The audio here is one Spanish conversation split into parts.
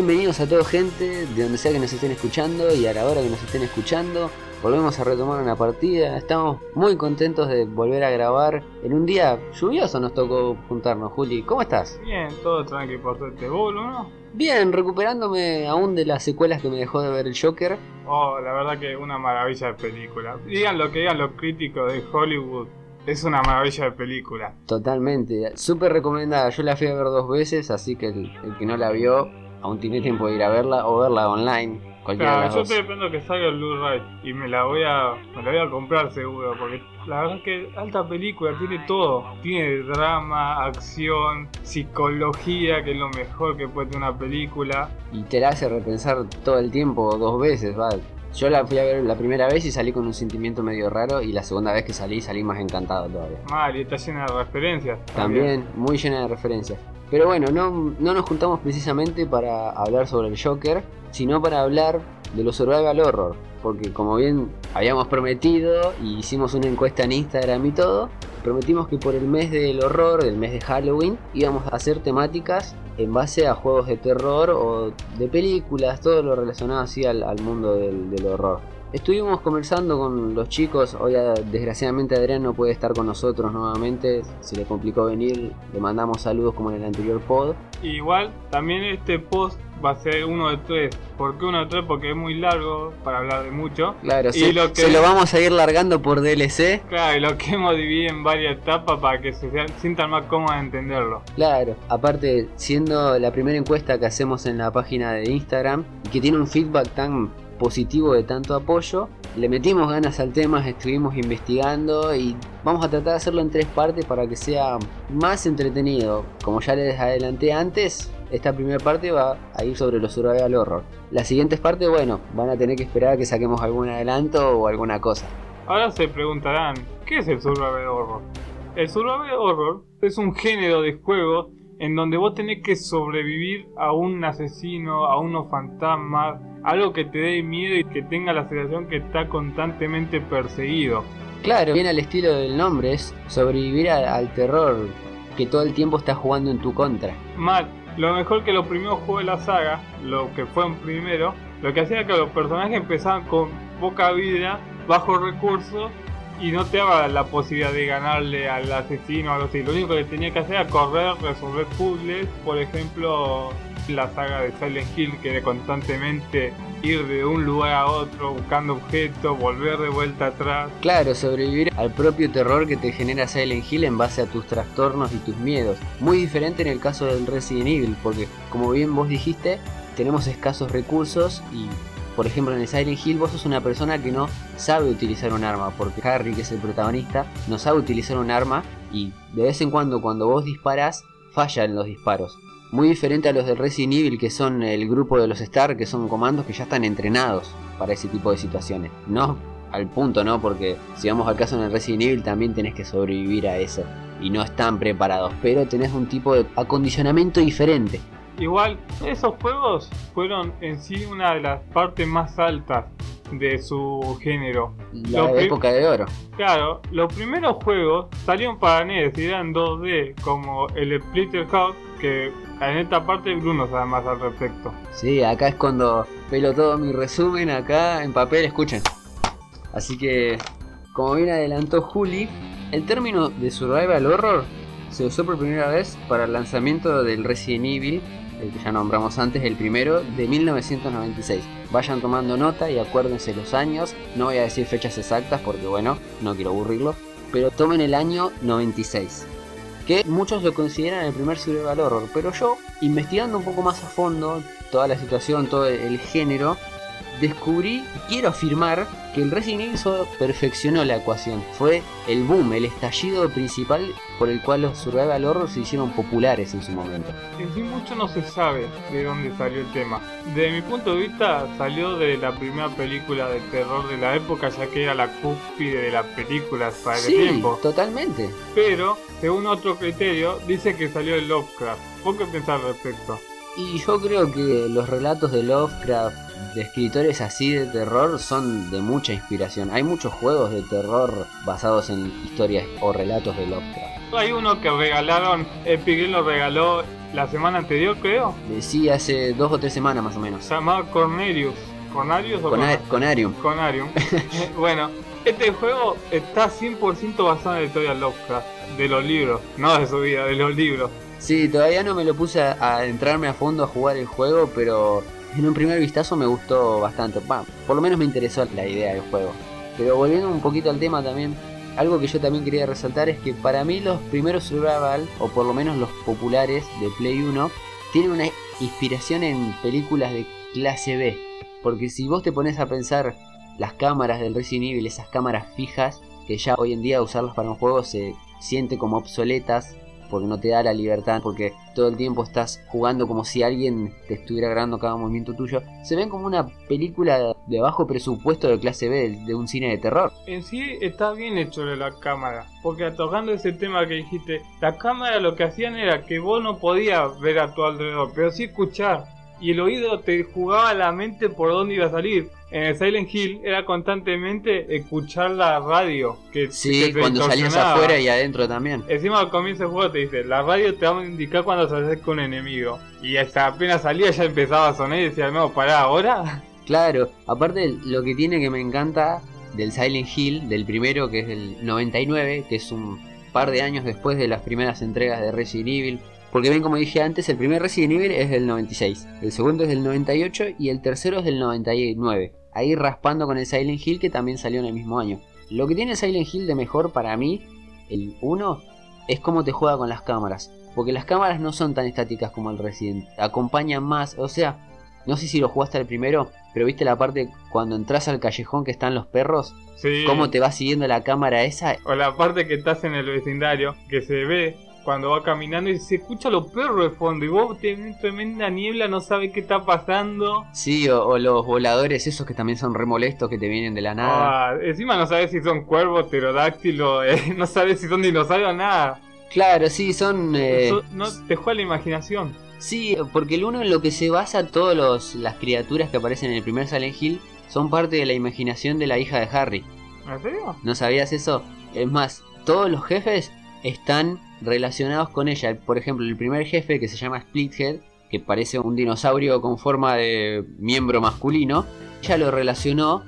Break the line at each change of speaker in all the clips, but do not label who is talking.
Bienvenidos a toda gente, de donde sea que nos estén escuchando y a la hora que nos estén escuchando. Volvemos a retomar una partida. Estamos muy contentos de volver a grabar. En un día lluvioso nos tocó juntarnos, Juli. ¿Cómo estás?
Bien, todo tranquilo por suerte. ¿Vos, no?
Bien, recuperándome aún de las secuelas que me dejó de ver el Joker.
Oh, la verdad que una maravilla de película. Digan lo que digan los críticos de Hollywood. Es una maravilla de película.
Totalmente, súper recomendada. Yo la fui a ver dos veces, así que el, que no la vio aún tiene tiempo de ir a verla o verla online.
Claro, yo estoy esperando que salga el Blu-ray y me la voy a me la voy a comprar seguro porque la verdad es que alta película tiene todo, tiene drama, acción, psicología, que es lo mejor que puede tener una película
y te la hace repensar todo el tiempo dos veces, va. Yo la fui a ver la primera vez y salí con un sentimiento medio raro y la segunda vez que salí salí más encantado todavía.
Mal, y está llena de referencias.
También, muy llena de referencias. Pero bueno, no, no nos juntamos precisamente para hablar sobre el Joker, sino para hablar de los survival horror. Porque como bien habíamos prometido y hicimos una encuesta en Instagram y todo, prometimos que por el mes del horror, el mes de Halloween, íbamos a hacer temáticas en base a juegos de terror o de películas, todo lo relacionado así al, mundo del, horror. Estuvimos conversando con los chicos, hoy desgraciadamente Adrián no puede estar con nosotros nuevamente, se le complicó venir, le mandamos saludos como en el anterior pod.
Igual, también este post va a ser uno de tres. ¿Por qué uno de tres? Porque es muy largo para hablar de mucho.
Claro, y lo que... se lo vamos a ir largando por DLC.
Claro, y lo que hemos dividido en varias etapas para que se sientan más cómodos de entenderlo.
Claro, aparte, siendo la primera encuesta que hacemos en la página de Instagram y que tiene un feedback tan positivo de tanto apoyo, le metimos ganas al tema, estuvimos investigando y vamos a tratar de hacerlo en tres partes para que sea más entretenido. Como ya les adelanté antes, esta primera parte va a ir sobre los survival horror. Las siguientes partes, bueno, van a tener que esperar a que saquemos algún adelanto o alguna cosa.
Ahora se preguntarán, ¿qué es el survival horror? El survival horror es un género de juego en donde vos tenés que sobrevivir a un asesino, a unos fantasmas, algo que te dé miedo y que tenga la sensación que está constantemente perseguido.
Claro, bien al estilo del nombre, es sobrevivir al terror que todo el tiempo está jugando en tu contra.
Mal, lo mejor que los primeros juegos de la saga, lo que fue en primero, lo que hacía que los personajes empezaban con poca vida, bajo recursos y no te daba la posibilidad de ganarle al asesino o algo así. Lo único que tenía que hacer era correr, resolver puzzles, por ejemplo, la saga de Silent Hill que era constantemente ir de un lugar a otro buscando objetos, volver de vuelta atrás.
Claro, sobrevivir al propio terror que te genera Silent Hill en base a tus trastornos y tus miedos. Muy diferente en el caso del Resident Evil, porque como bien vos dijiste, tenemos escasos recursos y por ejemplo en el Silent Hill vos sos una persona que no sabe utilizar un arma, porque Harry, que es el protagonista, no sabe utilizar un arma y de vez en cuando cuando vos disparas, fallan los disparos. Muy diferente a los de Resident Evil, que son el grupo de los Star, que son comandos que ya están entrenados para ese tipo de situaciones. No al punto, ¿no? Porque si vamos al caso en el Resident Evil también tenés que sobrevivir a eso. Y no están preparados, pero tenés un tipo de acondicionamiento diferente.
Igual, esos juegos fueron en sí una de las partes más altas de su género.
La época de oro.
Claro, los primeros juegos salieron para NES y eran 2D, como el Splitter House, que en esta parte Bruno sabe más al respecto.
Sí, acá es cuando pelo todo mi resumen, acá en papel, escuchen. Así que, como bien adelantó Juli, el término de Survival Horror se usó por primera vez para el lanzamiento del Resident Evil el que ya nombramos antes, el primero de 1996. Vayan tomando nota y acuérdense los años, no voy a decir fechas exactas porque bueno, no quiero aburrirlo, pero tomen el año 96. Que muchos lo consideran el primer survival horror, pero yo, investigando un poco más a fondo toda la situación, todo el género, descubrí y quiero afirmar que el Resident Evil perfeccionó la ecuación. Fue el boom, el estallido principal por el cual los survival horror se hicieron populares en su momento.
En sí mucho no se sabe de dónde salió el tema. Desde mi punto de vista salió de la primera película de terror de la época, ya que era la cúspide de las películas para el tiempo.
totalmente.
Pero, según otro criterio, dice que salió de Lovecraft. ¿Por qué pensar al respecto?
Y yo creo que los relatos de Lovecraft, de escritores así de terror, son de mucha inspiración. Hay muchos juegos de terror basados en historias o relatos de Lovecraft.
Hay uno que regalaron, Epic lo regaló la semana anterior, creo.
Eh, sí, hace dos o tres semanas más o menos.
Se llamaba Cornelius. ¿Cornelius o
Con,
Cornelius?
Conarium.
Conarium. bueno, este juego está 100% basado en la historia de Lovecraft, de los libros, no de su vida, de los libros.
Sí, todavía no me lo puse a, a entrarme a fondo a jugar el juego, pero en un primer vistazo me gustó bastante. Bah, por lo menos me interesó la idea del juego. Pero volviendo un poquito al tema también, algo que yo también quería resaltar es que para mí los primeros survival, o por lo menos los populares de Play 1, tienen una inspiración en películas de clase B. Porque si vos te pones a pensar las cámaras del Resident Evil, esas cámaras fijas, que ya hoy en día usarlas para un juego se siente como obsoletas, porque no te da la libertad, porque todo el tiempo estás jugando como si alguien te estuviera grabando cada movimiento tuyo, se ven como una película de bajo presupuesto de clase B, de, un cine de terror.
En sí está bien hecho la cámara, porque tocando ese tema que dijiste, la cámara lo que hacían era que vos no podías ver a tu alrededor, pero sí escuchar. Y el oído te jugaba la mente por dónde iba a salir. En el Silent Hill era constantemente escuchar la radio. Que,
Sí,
que te
cuando salías afuera y adentro también.
Encima al comienzo del juego te dice, la radio te va a indicar cuando se acerca un enemigo. Y hasta apenas salía ya empezaba a sonar y decía, no, pará, ahora.
Claro, aparte lo que tiene que me encanta del Silent Hill, del primero que es del 99, que es un par de años después de las primeras entregas de Resident Evil. Porque ven como dije antes, el primer Resident Evil es del 96, el segundo es del 98 y el tercero es del 99. Ahí raspando con el Silent Hill que también salió en el mismo año. Lo que tiene Silent Hill de mejor para mí, el 1, es cómo te juega con las cámaras. Porque las cámaras no son tan estáticas como el Resident, acompañan más, o sea, no sé si lo jugaste al primero, pero viste la parte cuando entras al callejón que están los perros,
Sí.
cómo te va siguiendo la cámara esa.
O la parte que estás en el vecindario, que se ve cuando va caminando y se escucha los perros de fondo. Y vos tenés tremenda niebla, no sabes qué está pasando.
Sí, o, o los voladores esos que también son remolestos que te vienen de la nada.
Ah, encima no sabes si son cuervos, pterodáctilos, eh, no sabes si son dinosaurios, nada.
Claro, sí, son... eh,
Eso no te juega la imaginación.
Sí, porque el uno en lo que se basa todas las criaturas que aparecen en el primer Silent Hill son parte de la imaginación de la hija de Harry.
¿En serio?
¿No sabías eso? Es más, todos los jefes están relacionados con ella. Por ejemplo, el primer jefe que se llama Splithead, que parece un dinosaurio con forma de miembro masculino, ella lo relacionó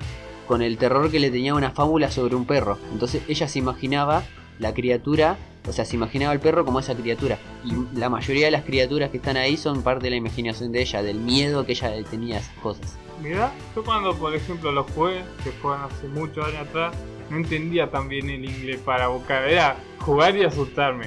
con el terror que le tenía una fábula sobre un perro. Entonces ella se imaginaba la criatura, o sea, se imaginaba el perro como esa criatura. Y la mayoría de las criaturas que están ahí son parte de la imaginación de ella, del miedo que ella tenía a esas cosas.
Mirá, yo cuando por ejemplo los jugué, que fueron hace muchos años atrás, no entendía tan bien el inglés para buscar. Era jugar y asustarme.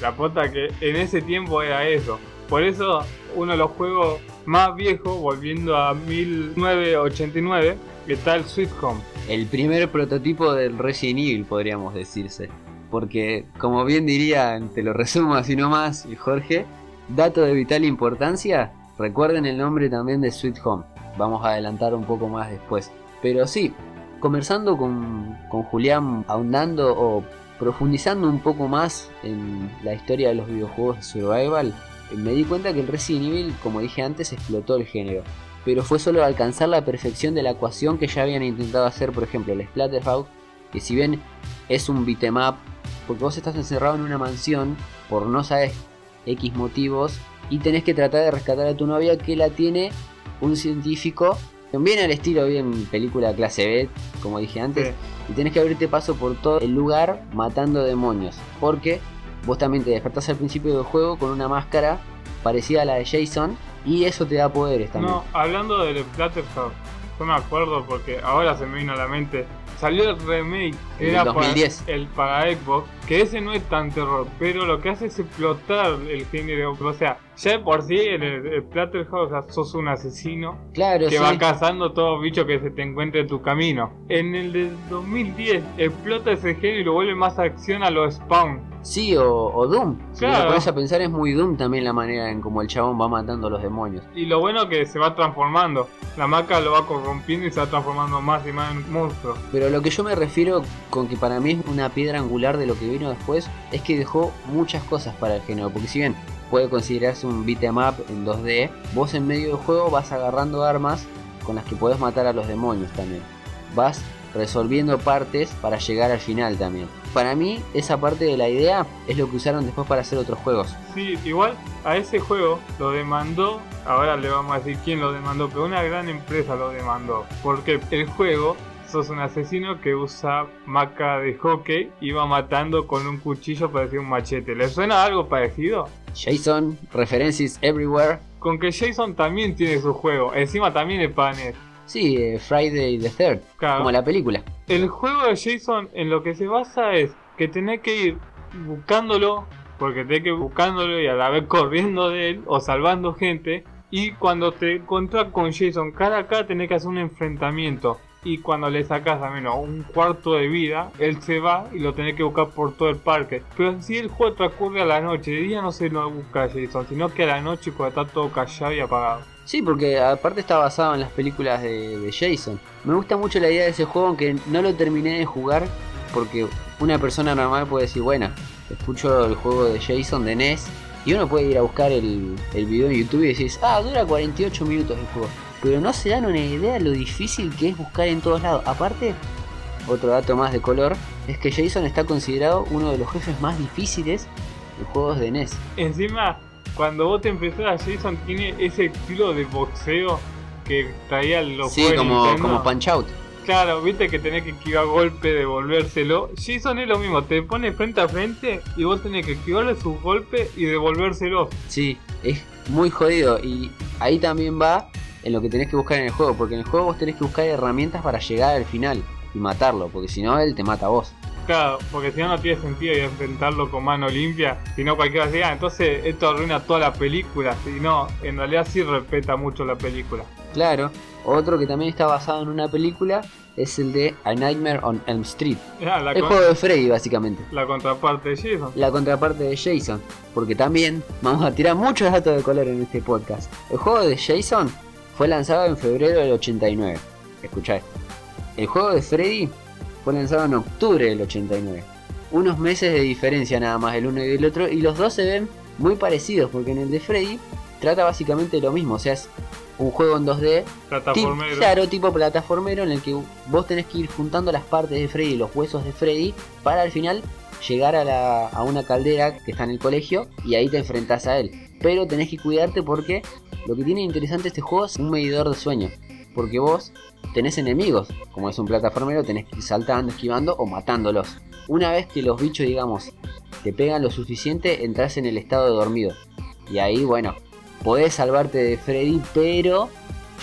La pota que en ese tiempo era eso. Por eso uno de los juegos más viejos, volviendo a 1989, está el Sweet Home.
El primer prototipo del Resident Evil, podríamos decirse. Porque, como bien diría, te lo resumo así nomás, Jorge, dato de vital importancia, recuerden el nombre también de Sweet Home. Vamos a adelantar un poco más después. Pero sí, conversando con, con Julián, ahondando o profundizando un poco más en la historia de los videojuegos de Survival, eh, me di cuenta que el Resident Evil, como dije antes, explotó el género. Pero fue solo alcanzar la perfección de la ecuación que ya habían intentado hacer, por ejemplo, el Splatterhouse, que si bien es un beat'em up, porque vos estás encerrado en una mansión por no sabes X motivos y tenés que tratar de rescatar a tu novia que la tiene un científico, bien al estilo, bien película clase B, como dije antes,
Sí.
y tenés que abrirte paso por todo el lugar matando demonios, porque vos también te despertás al principio del juego con una máscara parecida a la de Jason y eso te da poderes también.
No, hablando del Splatterhouse, yo me acuerdo porque ahora se me vino a la mente. Salió el remake, que
El
era
2010.
Para, el para Xbox, que ese no es tan terror, pero lo que hace es explotar el género. O sea, ya de por sí en el Splatterhouse o sea, sos un asesino
claro,
que
sí.
va cazando todo bicho que se te encuentre en tu camino. En el del 2010 explota ese género y lo vuelve más acción a los Spawn.
Sí, o, o Doom. Si
Claro.
te pones a pensar, es muy Doom también la manera en como el chabón va matando a los demonios.
Y lo bueno que se va transformando. La maca lo va corrompiendo y se va transformando más y más en monstruo.
Pero lo que yo me refiero con que para mí es una piedra angular de lo que vino después es que dejó muchas cosas para el género. Porque si bien puede considerarse un beat'em up en 2D, vos en medio del juego vas agarrando armas con las que podés matar a los demonios también. Vas resolviendo partes para llegar al final también. Para mí, esa parte de la idea es lo que usaron después para hacer otros juegos.
Sí, igual a ese juego lo demandó, ahora le vamos a decir quién lo demandó, pero una gran empresa lo demandó. Porque el juego sos un asesino que usa maca de hockey y va matando con un cuchillo parecido un machete. ¿Le suena algo parecido?
Jason, references everywhere.
Con que Jason también tiene su juego, encima también es panes.
Sí, eh, Friday the Third,
Claro.
como la película.
El juego de Jason en lo que se basa es que tenés que ir buscándolo, porque tenés que ir buscándolo y a la vez corriendo de él o salvando gente. Y cuando te encontrás con Jason cara a cara tenés que hacer un enfrentamiento. Y cuando le sacas a menos un cuarto de vida, él se va y lo tenés que buscar por todo el parque. Pero si el juego transcurre a la noche, de día no se lo busca Jason, sino que a la noche cuando está todo callado y apagado.
Sí, porque aparte está basado en las películas de, de Jason. Me gusta mucho la idea de ese juego, aunque no lo terminé de jugar, porque una persona normal puede decir, bueno, escucho el juego de Jason de NES, y uno puede ir a buscar el, el video en YouTube y decís, ah, dura 48 minutos el juego. Pero no se dan una idea de lo difícil que es buscar en todos lados. Aparte, otro dato más de color, es que Jason está considerado uno de los jefes más difíciles de juegos de NES.
Encima, cuando vos te empezás, Jason tiene ese estilo de boxeo que traía los
Sí,
juegos
como,
Nintendo.
como Punch Out.
Claro, viste que tenés que esquivar golpe, devolvérselo. Jason es lo mismo, te pone frente a frente y vos tenés que esquivarle sus golpes y devolvérselo.
Sí, es muy jodido y ahí también va en lo que tenés que buscar en el juego, porque en el juego vos tenés que buscar herramientas para llegar al final y matarlo, porque si no él te mata a vos.
Claro, porque si no no tiene sentido ir a enfrentarlo con mano limpia, si no cualquiera dice, ah, entonces esto arruina toda la película, si no, en realidad sí respeta mucho la película.
Claro, otro que también está basado en una película es el de A Nightmare on Elm Street.
Ah,
El juego de Freddy básicamente.
la contraparte de Jason.
La contraparte de Jason, porque también vamos a tirar muchos datos de color en este podcast. El juego de Jason fue lanzado en febrero del 89. Escuchá esto. El juego de Freddy fue lanzado en octubre del 89. Unos meses de diferencia nada más el uno y el otro, y los dos se ven muy parecidos, porque en el de Freddy trata básicamente lo mismo, o sea, es un juego en 2D, tip-
Plataformero.
claro, tipo plataformero, en el que vos tenés que ir juntando las partes de Freddy, los huesos de Freddy, para al final llegar a, la- a una caldera que está en el colegio y ahí te enfrentás a él. Pero tenés que cuidarte porque lo que tiene interesante este juego es un medidor de sueño. Porque vos tenés enemigos, como es un plataformero, tenés que ir saltando, esquivando o matándolos. Una vez que los bichos, digamos, te pegan lo suficiente, entras en el estado de dormido. Y ahí, bueno, podés salvarte de Freddy, pero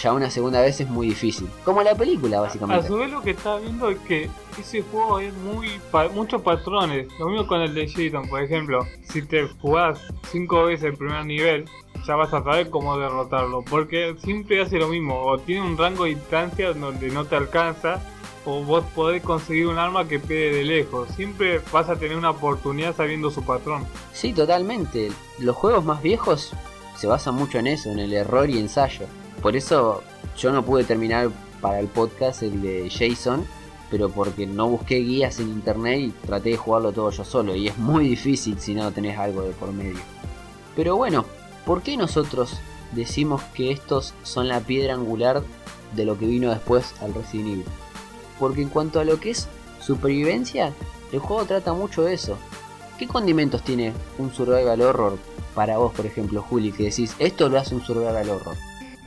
ya una segunda vez es muy difícil. Como la película,
A
básicamente.
su vez lo que estaba viendo es que ese juego es muy pa- muchos patrones. Lo mismo con el de Jason, por ejemplo. Si te jugás cinco veces el primer nivel, ya vas a saber cómo derrotarlo. Porque siempre hace lo mismo. O tiene un rango de distancia donde no te alcanza. O vos podés conseguir un arma que pegue de lejos. Siempre vas a tener una oportunidad sabiendo su patrón.
Sí, totalmente. Los juegos más viejos se basan mucho en eso, en el error y ensayo. Por eso yo no pude terminar para el podcast el de Jason, pero porque no busqué guías en internet y traté de jugarlo todo yo solo. Y es muy difícil si no tenés algo de por medio. Pero bueno, ¿por qué nosotros decimos que estos son la piedra angular de lo que vino después al Resident Evil? Porque en cuanto a lo que es supervivencia, el juego trata mucho de eso. ¿Qué condimentos tiene un survival horror para vos, por ejemplo, Juli, que decís, esto lo hace un survival horror?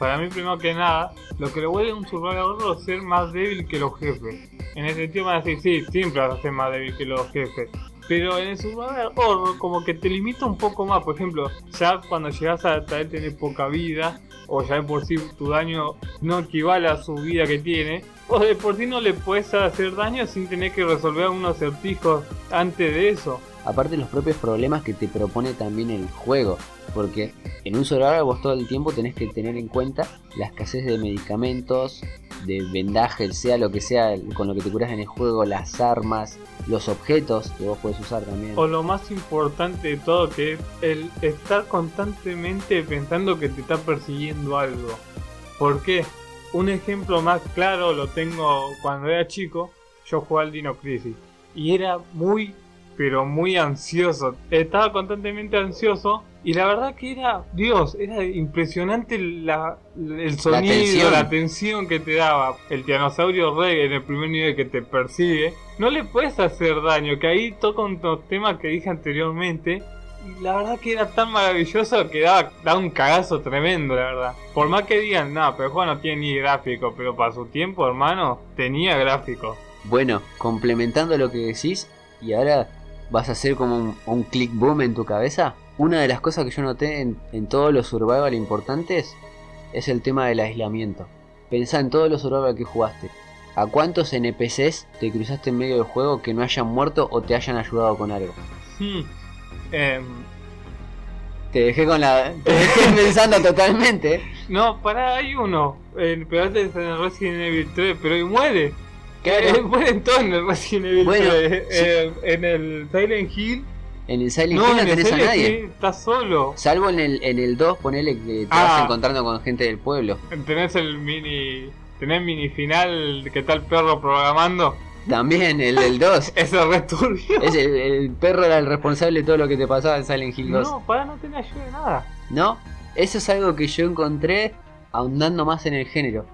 Para mí, primero que nada, lo que lo vuelve un survival es ser más débil que los jefes. En ese sentido van a decir, sí, siempre vas a ser más débil que los jefes. Pero en el survival horror como que te limita un poco más. Por ejemplo, ya cuando llegas a tener poca vida, o ya de por sí tu daño no equivale a su vida que tiene, o de por sí no le puedes hacer daño sin tener que resolver unos acertijos antes de eso.
Aparte los propios problemas que te propone también el juego. Porque en un survival vos todo el tiempo tenés que tener en cuenta la escasez de medicamentos, de vendaje, sea lo que sea con lo que te curas en el juego, las armas, los objetos que vos podés usar también.
O lo más importante de todo que es el estar constantemente pensando que te está persiguiendo algo. ¿Por qué? Un ejemplo más claro lo tengo cuando era chico, yo jugaba al Dino Crisis y era muy pero muy ansioso. Estaba constantemente ansioso Y la verdad que era, Dios, era impresionante la, el sonido,
tensión.
la tensión que te daba. El tiranosaurio Rey en el primer nivel que te persigue. No le puedes hacer daño, que ahí toca unos temas que dije anteriormente. Y la verdad que era tan maravilloso que daba, daba un cagazo tremendo, la verdad. Por más que digan, no, pero el juego no tiene ni gráfico, pero para su tiempo, hermano, tenía gráfico.
Bueno, complementando lo que decís, y ahora vas a hacer como un, un click boom en tu cabeza. Una de las cosas que yo noté en, en todos los survival importantes es el tema del aislamiento. Pensá en todos los survival que jugaste. ¿A cuántos NPCs te cruzaste en medio del juego que no hayan muerto o te hayan ayudado con algo?
Hmm. Em,
Te dejé con la. Te dejé pensando totalmente. ¿eh?
no, pará, hay uno. El, en el Resident Evil 3, pero y muere.
Claro.
Eh, mueren todos en el Resident Evil
Bueno,
3.
sí.
Eh, en el Silent Hill.
En el Silent
No,
Hill no tenés a nadie.
Estás solo.
Salvo en el, en el 2, ponele que te
Ah.
vas encontrando con gente del pueblo.
Tenés el mini. Tenés mini final que está el perro programando.
También el del 2.
Ese es re turbio.
Es el, el perro era el responsable de todo lo que te pasaba en Silent Hill 2.
No, para no tener ayuda de nada.
¿No? Eso es algo que yo encontré ahondando más en el género.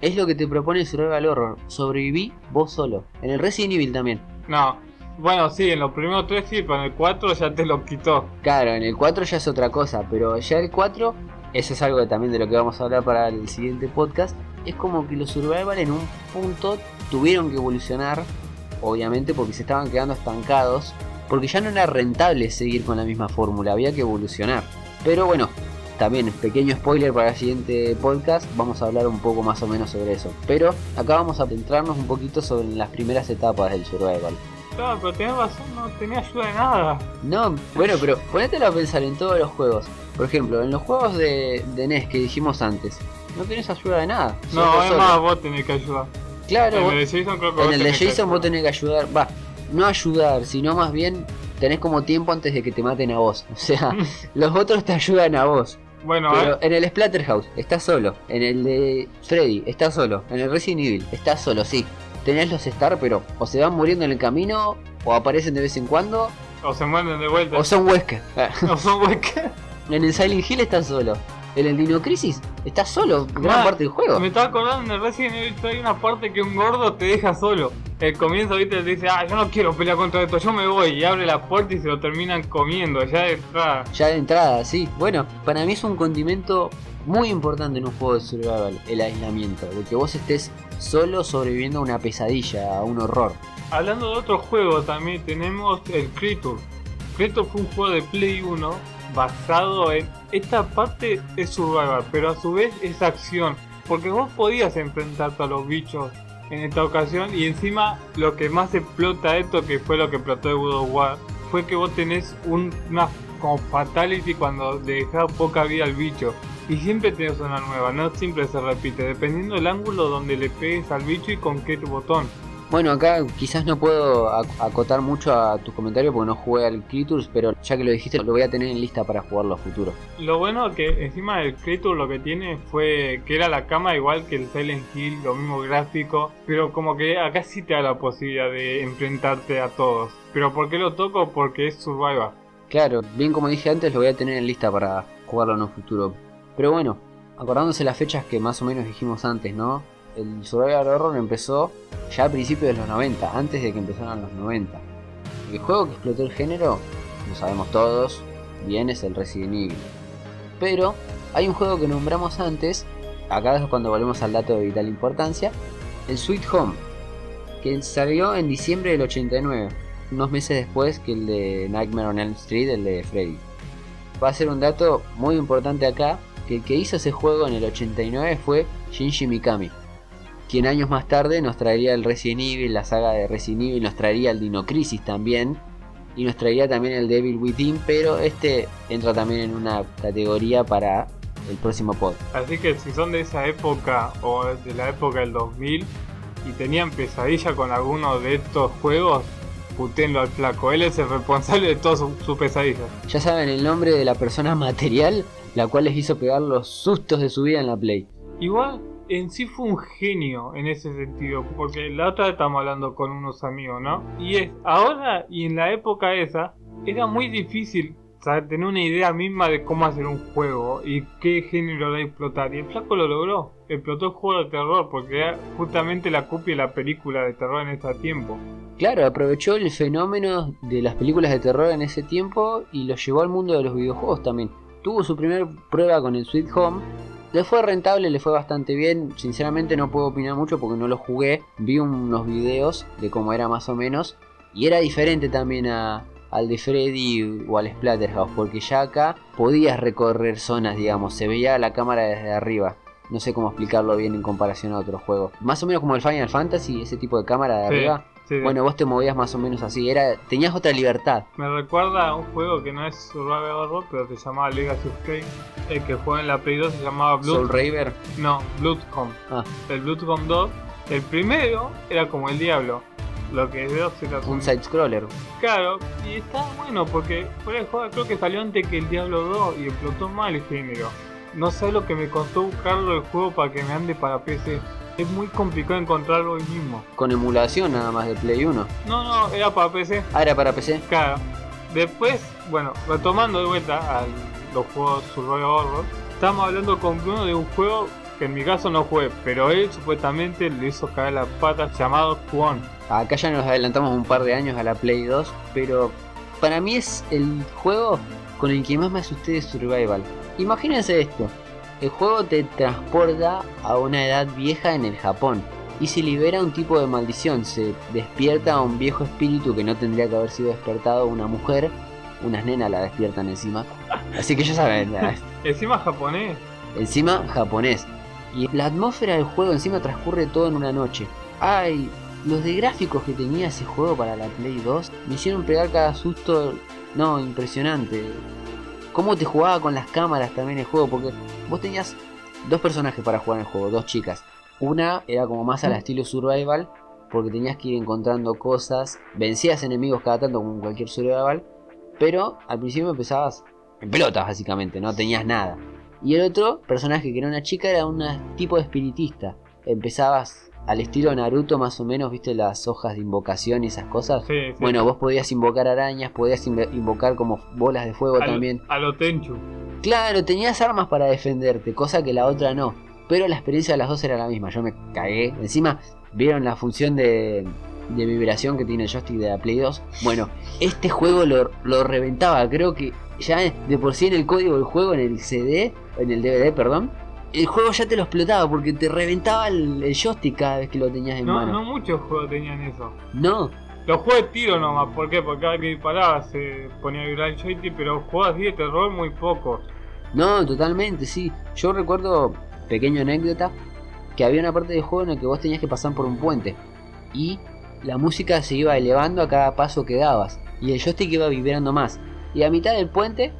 Es lo que te propone Survival Horror. Sobreviví vos solo. En el Resident Evil también.
No. Bueno, sí, en los primeros tres sí, pero en el 4 ya te lo quitó.
Claro, en el 4 ya es otra cosa, pero ya el 4, eso es algo también de lo que vamos a hablar para el siguiente podcast, es como que los Survival en un punto tuvieron que evolucionar, obviamente porque se estaban quedando estancados, porque ya no era rentable seguir con la misma fórmula, había que evolucionar. Pero bueno, también pequeño spoiler para el siguiente podcast, vamos a hablar un poco más o menos sobre eso. Pero acá vamos a centrarnos un poquito sobre las primeras etapas del Survival.
Claro, pero tenés razón, no tenía ayuda de nada.
No, bueno, pero ponételo a pensar en todos los juegos. Por ejemplo, en los juegos de, de NES que dijimos antes, no tenés ayuda de nada.
No, es más, vos tenés que ayudar.
Claro,
en
vos-
el de Jason creo que
en
vos
el de
tenés que
Jason vos
ayudar.
tenés que ayudar. Va, no ayudar, sino más bien tenés como tiempo antes de que te maten a vos. O sea, los otros te ayudan a vos.
Bueno,
Pero
eh,
en el Splatterhouse estás solo. En el de Freddy estás solo. En el Resident Evil estás solo, sí. Tenés los Star, pero o se van muriendo en el camino, o aparecen de vez en cuando,
o se mueren de vuelta.
o son Wesker.
O son huecas.
En el Silent Hill estás solo. En el Dino Crisis estás solo gran
Ah,
parte del juego.
Me estaba acordando en el Resident Evil 3 hay una parte que un gordo te deja solo. El comienzo, viste, te dice, ah, yo no quiero pelear contra esto, yo me voy. Y abre la puerta y se lo terminan comiendo, ya de entrada.
Ya de entrada, sí. Bueno, para mí es un condimento muy importante en un juego de survival, el aislamiento. De que vos estés solo sobreviviendo a una pesadilla, a un horror.
Hablando de otro juego, también tenemos el Creature. Creature fue un juego de Play 1 basado en. Esta parte es survival, pero a su vez es acción. Porque vos podías enfrentarte a los bichos en esta ocasión. Y encima, lo que más explota esto, que fue lo que explotó de War, fue que vos tenés un- una como fatality cuando le dejás poca vida al bicho. Y siempre tenés una nueva, no siempre se repite, dependiendo del ángulo donde le pegues al bicho y con qué botón.
Bueno, acá quizás no puedo ac- acotar mucho a tus comentarios porque no jugué al Creatures, pero ya que lo dijiste, lo voy a tener en lista para jugarlo a futuro.
Lo bueno que encima del Creature lo que tiene fue que era la cama igual que el Silent Hill, lo mismo gráfico, pero como que acá sí te da la posibilidad de enfrentarte a todos. Pero ¿por qué lo toco? Porque es Survivor.
Claro, bien como dije antes, lo voy a tener en lista para jugarlo en un futuro. Pero bueno, acordándose las fechas que más o menos dijimos antes, ¿no? El Survival Horror empezó ya a principios de los 90, antes de que empezaran los 90. El juego que explotó el género, lo sabemos todos, bien es el Resident Evil. Pero hay un juego que nombramos antes, acá es cuando volvemos al dato de vital importancia, el Sweet Home, que salió en diciembre del 89, unos meses después que el de Nightmare on Elm Street, el de Freddy. Va a ser un dato muy importante acá, que el que hizo ese juego en el 89 fue Shinji Mikami, quien años más tarde nos traería el Resident Evil, la saga de Resident Evil, nos traería el Dino Crisis también, y nos traería también el Devil Within, pero este entra también en una categoría para el próximo pod.
Así que si son de esa época o de la época del 2000 y tenían pesadilla con alguno de estos juegos, putenlo al flaco. Él es el responsable de todas sus su pesadillas.
Ya saben el nombre de la persona material, la cual les hizo pegar los sustos de su vida en la Play.
Igual en sí fue un genio en ese sentido, porque la otra vez estamos hablando con unos amigos, ¿no? Y es ahora y en la época esa era muy difícil tener una idea misma de cómo hacer un juego y qué género de explotar. Y el flaco lo logró. Explotó el juego de terror porque era justamente la copia de la película de terror en ese tiempo.
Claro, aprovechó el fenómeno de las películas de terror en ese tiempo y lo llevó al mundo de los videojuegos también. Tuvo su primera prueba con el Sweet Home. Le fue rentable, le fue bastante bien. Sinceramente no puedo opinar mucho porque no lo jugué. Vi unos videos de cómo era más o menos. Y era diferente también a, al de Freddy o al Splatterhouse, porque ya acá podías recorrer zonas, digamos, se veía la cámara desde arriba. No sé cómo explicarlo bien en comparación a otros juegos. Más o menos como el Final Fantasy, ese tipo de cámara de arriba. Bueno, vos te movías más o menos así, era tenías otra libertad.
Me recuerda a un juego que no es Survival Horror, pero se llamaba Legacy of Kain. El que juega en la Play 2 se llamaba
Blood. Soul Raver.
No, Bloodcom. Ah. El Bloodcom 2. El primero era como el diablo lo que veo
era un side scroller.
Claro, y está bueno porque fuera de juego creo que salió antes que el Diablo 2 y explotó mal el género. No sé lo que me costó buscarlo el juego para que me ande para PC. Es muy complicado encontrarlo hoy mismo.
Con emulación nada más de Play 1.
No, no, era para PC.
Ah, era para PC.
Claro. Después, bueno, retomando de vuelta a los juegos Survival Horror, estamos hablando con Bruno de un juego que en mi caso no jugué, pero él supuestamente le hizo caer la pata llamado Kwon.
Acá ya nos adelantamos un par de años a la Play 2, pero para mí es el juego con el que más me asusté de Survival. Imagínense esto, el juego te transporta a una edad vieja en el Japón y se libera un tipo de maldición, se despierta un viejo espíritu que no tendría que haber sido despertado una mujer, unas nenas la despiertan encima, así que ya saben.
encima japonés.
Encima japonés. Y la atmósfera del juego encima transcurre todo en una noche. Ay, los de gráficos que tenía ese juego para la Play 2 me hicieron pegar cada susto. No, impresionante. Cómo te jugaba con las cámaras también el juego, porque vos tenías dos personajes para jugar en el juego, dos chicas. Una era como más al estilo survival, porque tenías que ir encontrando cosas, vencías enemigos cada tanto como cualquier survival, pero al principio empezabas en pelotas básicamente, no tenías nada. Y el otro personaje que era una chica era un tipo de espiritista. Empezabas al estilo Naruto más o menos, viste las hojas de invocación y esas cosas. Bueno, vos podías invocar arañas, podías invocar como bolas de fuego también.
A lo Tenchu.
Claro, tenías armas para defenderte, cosa que la otra no. Pero la experiencia de las dos era la misma, yo me cagué. Encima, vieron la función de, de vibración que tiene el joystick de la Play 2. Bueno, este juego lo, lo reventaba, creo que ya de por sí en el código del juego, en el CD, en el DVD, perdón, el juego ya te lo explotaba porque te reventaba el, joystick cada vez que lo tenías en mano.
No muchos juegos tenían eso.
No.
Los juegos de tiro nomás, ¿por qué? Porque cada que disparaba se ponía a vibrar el joystick, pero juegos así de terror muy pocos.
No, totalmente, sí. Yo recuerdo, pequeña anécdota, que había una parte del juego en el que vos tenías que pasar por un puente. Y la música se iba elevando a cada paso que dabas. Y el joystick iba vibrando más y a mitad del puente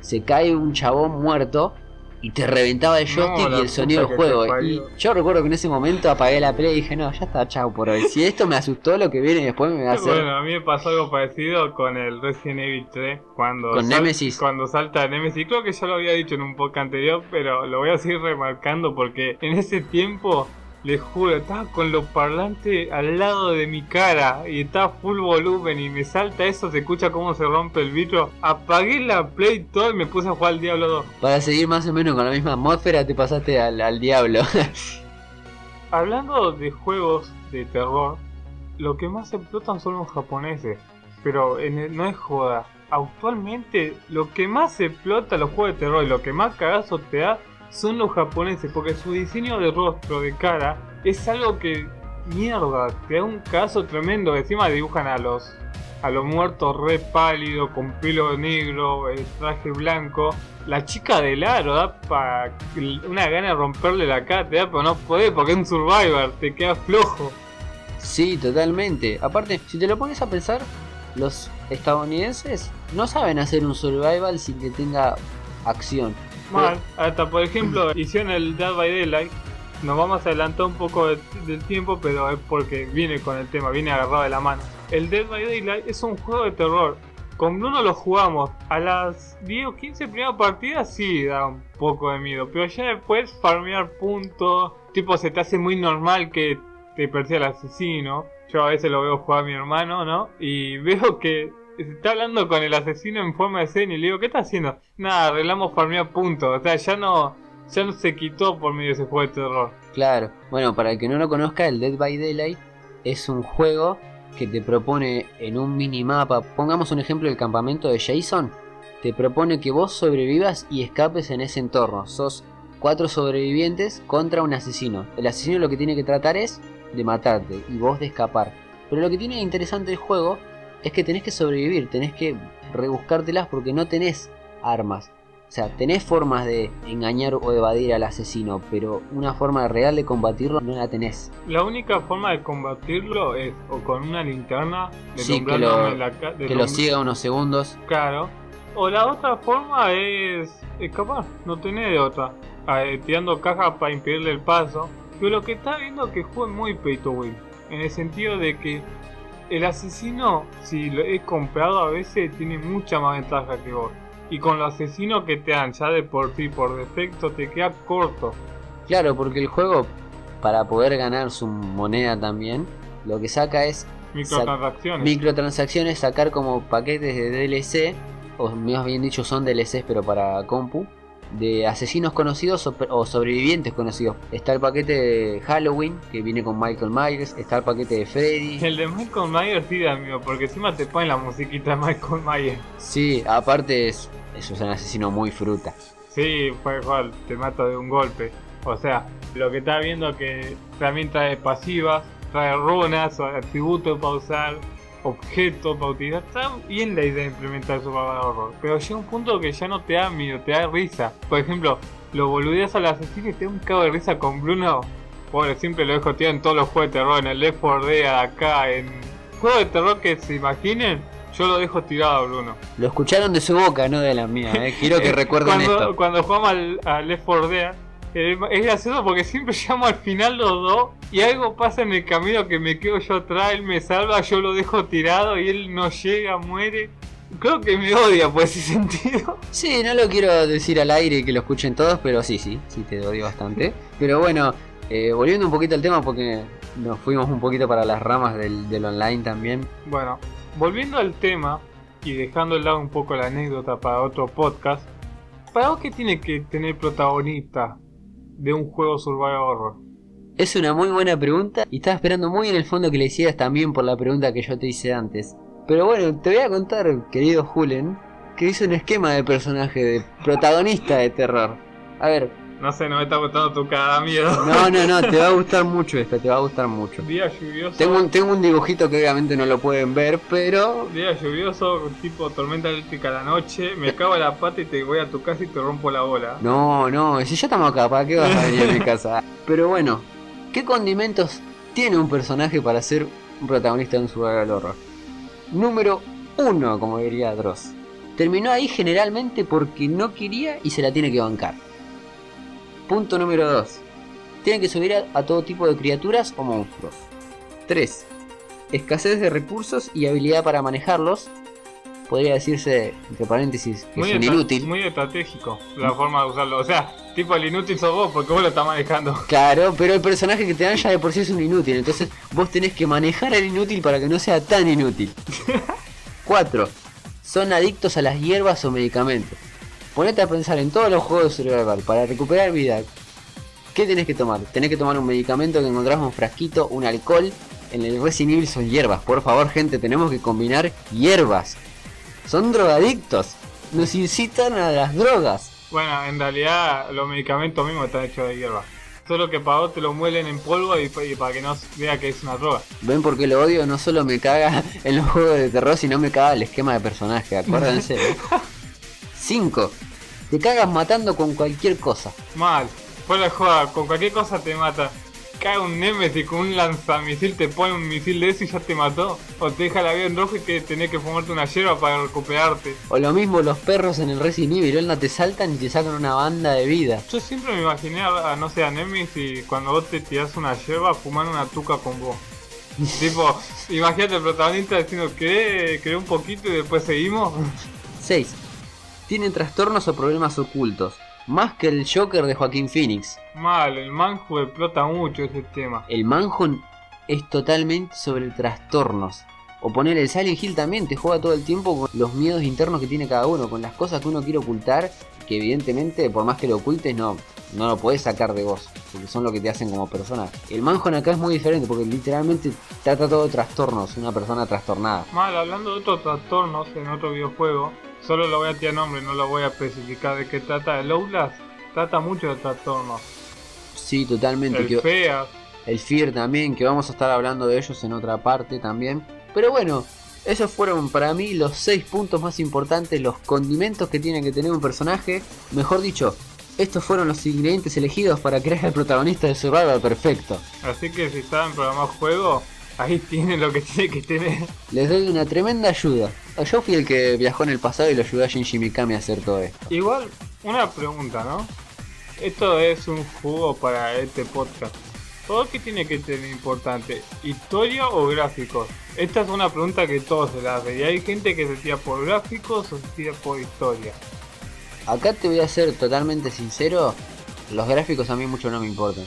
se cae un chabón muerto y te reventaba el joystick y el sonido del juego. Y yo recuerdo que en ese momento apagué la play y dije, no, ya está, chao por hoy. Si esto me asustó, lo que viene después me va a hacer.
Bueno, a mí me pasó algo parecido con el Resident Evil 3. Cuando
con Nemesis.
Cuando salta Nemesis. Creo que ya lo había dicho en un podcast anterior, pero lo voy a seguir remarcando porque en ese tiempo les juro, estaba con los parlantes al lado de mi cara y estaba full volumen y me salta eso, se escucha cómo se rompe el vidrio. Apagué la play todo y me puse a jugar al Diablo 2.
Para seguir más o menos con la misma atmósfera te pasaste al, Diablo.
Hablando de juegos de terror, lo que más explotan son los japoneses. Pero no es joda. Actualmente lo que más explota los juegos de terror y lo que más cagazo te da son los japoneses, porque su diseño de rostro, de cara, es algo que, mierda, te da un caso tremendo. Encima dibujan a los, a los muertos re pálido, con pelo negro, el traje blanco. La chica del aro da para una gana de romperle la cara, te da, pero no podés porque es un survivor, te queda flojo.
Sí, totalmente. Aparte, si te lo pones a pensar, los estadounidenses no saben hacer un survival sin que tenga acción.
Mal. Hasta por ejemplo, hicieron el Dead by Daylight. Nos vamos a adelantar un poco del tiempo, pero es porque viene con el tema, viene agarrado de la mano. El Dead by Daylight es un juego de terror. Con Bruno lo jugamos. A las 10 o 15 primeras partidas sí da un poco de miedo. Pero ya después farmear puntos. Tipo se te hace muy normal que te persiga el asesino. Yo a veces lo veo jugar a mi hermano, ¿no? Y veo que está hablando con el asesino en forma de escena y le digo, ¿qué está haciendo? Nada, arreglamos farmear puntos. O sea, ya no, ya no se quitó por medio de ese juego de terror.
Claro. Bueno, para el que no lo conozca, el Dead by Daylight es un juego que te propone en un minimapa, pongamos un ejemplo del campamento de Jason, te propone que vos sobrevivas y escapes en ese entorno. Sos cuatro sobrevivientes contra un asesino. El asesino lo que tiene que tratar es de matarte y vos de escapar. Pero lo que tiene interesante el juego es que tenés que sobrevivir, tenés que rebuscártelas porque no tenés armas. O sea, tenés formas de engañar o evadir al asesino, pero una forma real de combatirlo no la tenés.
La única forma de combatirlo es o con una linterna,
Sí, que lo-
la ca-
Que lo siga unos segundos.
Claro. O la otra forma es escapar, no tenés de otra. Eh, tirando cajas para impedirle el paso. Pero lo que está viendo es que juega muy pay to win. En el sentido de que el asesino, si lo es comprado a veces, tiene mucha más ventaja que vos. Y con los asesinos que te dan ya de por sí, por defecto, te queda corto.
Claro, porque el juego, para poder ganar su moneda también, lo que saca es
Microtransacciones.
microtransacciones, sacar como paquetes de DLC, o más bien dicho son DLCs pero para compu, de asesinos conocidos o, o sobrevivientes conocidos. Está el paquete de Halloween, que viene con Michael Myers, está el paquete de Freddy.
El de Michael Myers sí da miedo, porque encima te ponen la musiquita de Michael Myers.
Sí, aparte es, es un asesino muy fruta.
Sí, fue igual, te mata de un golpe. O sea, lo que está viendo que también trae pasivas, trae runas, atributos para usar, objetos para utilizar. Está bien la idea de implementar su de horror. Pero llega un punto que ya no te da miedo, te da risa. Por ejemplo, lo boludeas al asesino y te da un cago de risa con Bruno. Bueno, siempre lo dejo tirado en todos los juegos de terror, en el Left 4 Dead, acá, en juegos de terror que se imaginen. Yo lo dejo tirado, Bruno.
Lo escucharon de su boca, no de la mía. eh. Quiero que
Eh,
recuerden
cuando,
esto.
Cuando jugamos al, al Left 4 Dead, es gracioso porque siempre llegamos al final los dos y algo pasa en el camino que me quedo yo atrás, él me salva, yo lo dejo tirado y él no llega, muere. Creo que me odia por ese sentido.
Sí, no lo quiero decir al aire que lo escuchen todos, pero sí, sí, sí te odio bastante. Pero bueno, eh, volviendo un poquito al tema porque nos fuimos un poquito para las ramas del, del online también.
Bueno, volviendo al tema y dejando de lado un poco la anécdota para otro podcast, ¿para vos qué tiene que tener protagonista de un juego survival horror?
Es una muy buena pregunta y estaba esperando muy en el fondo que le hicieras también por la pregunta que yo te hice antes. Pero bueno, te voy a contar, querido Julen, que hice un esquema de personaje, de protagonista de terror. A ver,
No sé, no me está gustando tu cara, miedo.
no, no, no, te va a gustar mucho esto, te va a gustar mucho.
Día lluvioso.
Tengo un, tengo un dibujito que obviamente no lo pueden ver, pero
Día lluvioso, tipo tormenta eléctrica a la noche, me cago en la pata y te voy a tu casa y te rompo la bola.
No, no, si ya estamos acá, ¿para qué vas a venir a mi casa? Pero bueno, ¿qué condimentos tiene un personaje para ser un protagonista de un survival horror? Número uno, como diría Dross. Terminó ahí generalmente porque no quería y se la tiene que bancar. Punto número 2. Tiene que subir a, a todo tipo de criaturas o monstruos. 3. Escasez de recursos y habilidad para manejarlos. Podría decirse, entre paréntesis, que
Muy,
es un inútil.
muy estratégico la forma de usarlo. O sea, tipo el inútil sos vos porque vos lo estás manejando.
Claro, pero el personaje que te dan ya de por sí es un inútil, entonces vos tenés que manejar al inútil para que no sea tan inútil. 4. Son adictos a las hierbas o medicamentos. Ponete a pensar en todos los juegos de survival para recuperar vida. ¿Qué tenés que tomar? Tenés que tomar un medicamento que encontrás un frasquito, un alcohol. En el Resident Evil son hierbas. Por favor, gente, tenemos que combinar hierbas. Son drogadictos. Nos incitan a las drogas.
Bueno, en realidad los medicamentos mismos están hechos de hierba. Solo que para vos te lo muelen en polvo y para que no vea que es una droga.
¿Ven por qué lo odio? No solo me caga en los juegos de terror, sino me caga el esquema de personaje, acuérdense. 5. Te cagas matando con cualquier cosa.
Mal. Fuera de joda, con cualquier cosa te mata. Cae un Nemesis con un lanzamisil, te pone un misil de eso y ya te mató. O te deja la vida en rojo y que tenés que fumarte una hierba para recuperarte.
O lo mismo los perros en el Resident Evil, no te saltan y te sacan una banda de vida.
Yo siempre me imaginé a, a, no sé, a Nemesis y cuando vos te tirás una hierba fumando una tuca con vos. tipo, imagínate el protagonista diciendo que un poquito y después seguimos.
6. Tienen trastornos o problemas ocultos. Más que el Joker de Joaquín Phoenix.
Mal, el manjo explota mucho ese tema.
El Manhunt es totalmente sobre trastornos. O poner el Silent Hill también, te juega todo el tiempo con los miedos internos que tiene cada uno, con las cosas que uno quiere ocultar, que evidentemente por más que lo ocultes no, no lo puedes sacar de vos, porque son lo que te hacen como persona. El Manhunt acá es muy diferente, porque literalmente trata todo de trastornos, una persona trastornada.
Mal, hablando de otros trastornos en otro videojuego, solo lo voy a tirar nombre, no lo voy a especificar de qué trata. El Outlast trata mucho de trastornos.
Sí, totalmente.
El
que-
Fear,
el Fear también, que vamos a estar hablando de ellos en otra parte también. Pero bueno, esos fueron para mí los 6 puntos más importantes, los condimentos que tiene que tener un personaje. Mejor dicho, estos fueron los ingredientes elegidos para crear el protagonista de Survivor perfecto.
así que si saben programar juego, ahí tienen lo que tiene que tener.
Les doy una tremenda ayuda. Yo fui el que viajó en el pasado y lo ayudé a Shinji Mikami a hacer todo esto.
Igual, una pregunta, ¿no? Esto es un jugo para este podcast. ¿Todo qué tiene que tener importante? ¿Historia o gráficos? Esta es una pregunta que todos se la hacen. Y hay gente que se tira por gráficos o se tira por historia.
Acá te voy a ser totalmente sincero, los gráficos a mí mucho no me importan.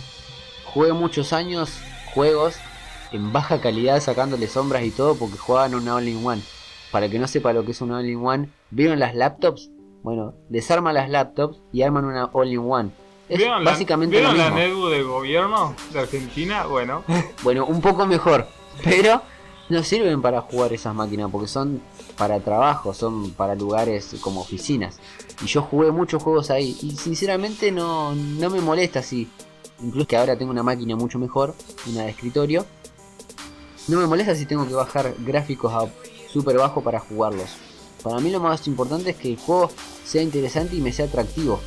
Jugué muchos años juegos en baja calidad sacándole sombras y todo porque jugaban una all-in-one. Para el que no sepa lo que es una all-in-one, ¿vieron las laptops? Bueno, desarman las laptops y arman una all-in-one. Es
¿Vieron, la,
básicamente
¿vieron
lo
la
mismo.
NEDU del gobierno de Argentina? Bueno,
Bueno, un poco mejor, pero no sirven para jugar esas máquinas porque son para trabajo, son para lugares como oficinas. Y yo jugué muchos juegos ahí y sinceramente no, no me molesta si, incluso que ahora tengo una máquina mucho mejor, una de escritorio, no me molesta si tengo que bajar gráficos a super bajo para jugarlos. Para mí lo más importante es que el juego sea interesante y me sea atractivo.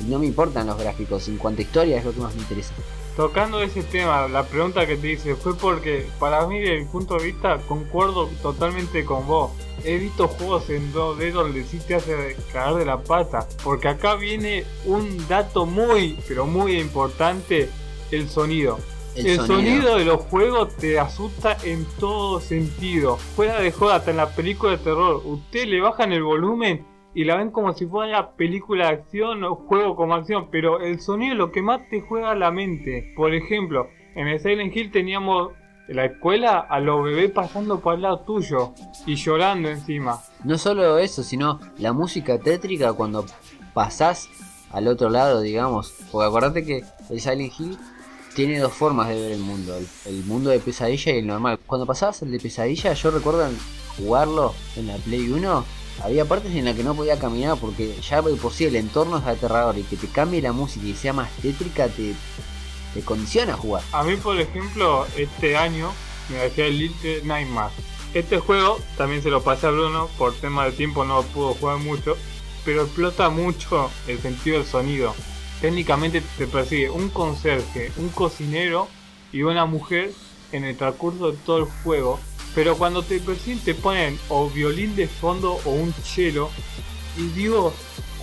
Y no me importan los gráficos, en cuanto a historia es lo que más me interesa.
tocando ese tema, la pregunta que te hice fue porque para mí desde mi punto de vista concuerdo totalmente con vos. He visto juegos en 2D donde sí te hace cagar de la pata. Porque acá viene un dato muy, pero muy importante, el sonido. El, sonido. de los juegos te asusta en todo sentido. Fuera de joda, hasta en la película de terror. Ustedes le bajan el volumen y la ven como si fuera película de acción o juego como acción. Pero el sonido es lo que más te juega a la mente. Por ejemplo, en el Silent Hill teníamos en la escuela a los bebés pasando por el lado tuyo y llorando encima.
No solo eso, sino la música tétrica cuando pasás al otro lado, digamos. Porque acordate que el Silent Hill tiene dos formas de ver el mundo: el, mundo de pesadilla y el normal. Cuando pasabas el de pesadilla, yo recuerdo jugarlo en la Play 1. Había partes en las que no podía caminar porque ya por sí el entorno es aterrador y que te cambie la música y sea más tétrica te, te condiciona a jugar.
A mí, por ejemplo, este año me dejé el Little Nightmares. Este juego también se lo pasé a Bruno, por tema de tiempo no pudo jugar mucho, pero explota mucho el sentido del sonido. Técnicamente te persigue un conserje, un cocinero y una mujer en el transcurso de todo el juego, pero cuando te persiguen te ponen o violín de fondo o un cello y digo,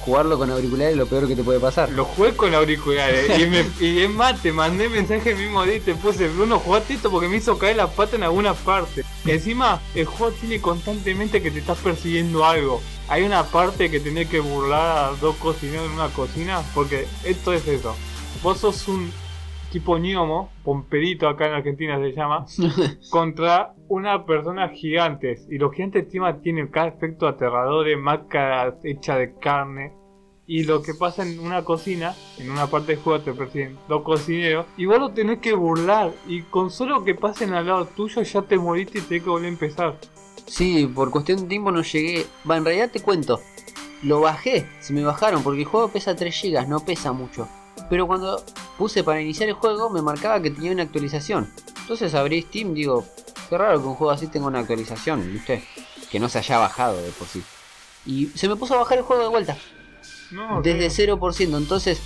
Jugarlo con auriculares es lo peor que te puede pasar.
lo jugué con auriculares y, me, y es más, te mandé mensaje el mismo día y te puse, Bruno, jugate esto porque me hizo caer la pata en alguna parte. Encima, el juego tiene constantemente que te estás persiguiendo algo. Hay una parte que tenés que burlar a dos cocineros en una cocina porque esto es eso. Vos sos un tipo ñomo, pomperito acá en Argentina se llama, contra una persona gigantes. Y los gigantes encima tienen cada efecto aterradores, máscaras hechas de carne. Y lo que pasa en una cocina, en una parte del juego te persiguen dos cocineros, y vos lo tenés que burlar. Y con solo que pasen al lado tuyo ya te moriste y tenés que volver a empezar.
Sí, por cuestión de tiempo no llegué. Va, en realidad te cuento. Lo bajé, se me bajaron porque el juego pesa 3 GB, no pesa mucho. Pero cuando puse para iniciar el juego me marcaba que tenía una actualización. Entonces abrí Steam, digo, qué raro que un juego así tenga una actualización, ¿viste? Que no se haya bajado de por sí. Y se me puso a bajar el juego de vuelta,
No,
desde
sí.
0%. Entonces